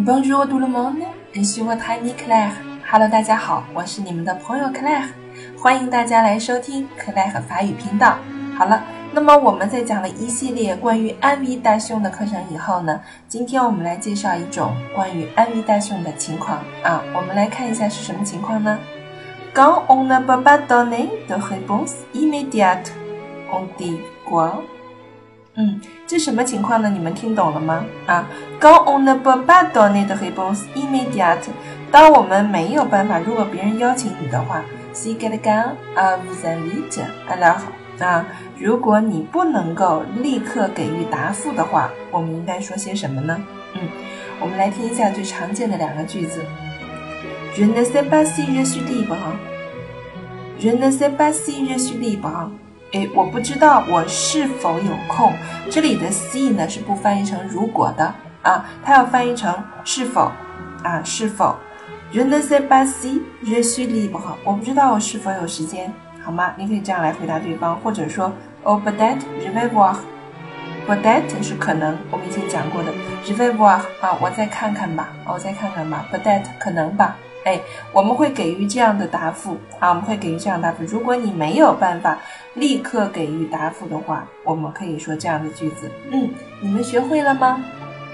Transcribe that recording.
Bonjour tout le monde, je suis votre ami Claire. Hello，大家好，我是你们的朋友 Claire，欢迎大家来收听 Claire 法语频道。好了，那么我们在讲了一系列关于安 V 大胸的课程以后呢，今天我们来介绍一种关于安 V 大胸的情况啊，我们来看一下是什么情况呢？Quand on ne peut pas donner de réponse immédiate, on dit quoi? 嗯，这什么情况呢？你们听懂了吗？啊，Quand on ne peut pas donner de réponse immédiate，当我们没有办法，如果别人邀请你的话，Si quelqu'un vous invite，alors 啊，如果你不能够立刻给予答复的话，我们应该说些什么呢？嗯，我们来听一下最常见的两个句子：Je ne sais pas si je suis libre，Je ne sais pas si je suis libre。哎，我不知道我是否有空。这里的 “see” 呢是不翻译成“如果”的啊，它要翻译成“是否”啊，是否。Je ne sais pas si je suis libre。我不知道我是否有时间，好吗？你可以这样来回答对方，或者说，Oh, peut-être je vais voir。Peut-être 是可能，我们以前讲过的。Je vais voir 啊，我再看看吧，我再看看吧。Peut-être 可能吧。哎，我们会给予这样的答复啊，我们会给予这样答复。如果你没有办法立刻给予答复的话，我们可以说这样的句子。嗯，你们学会了吗？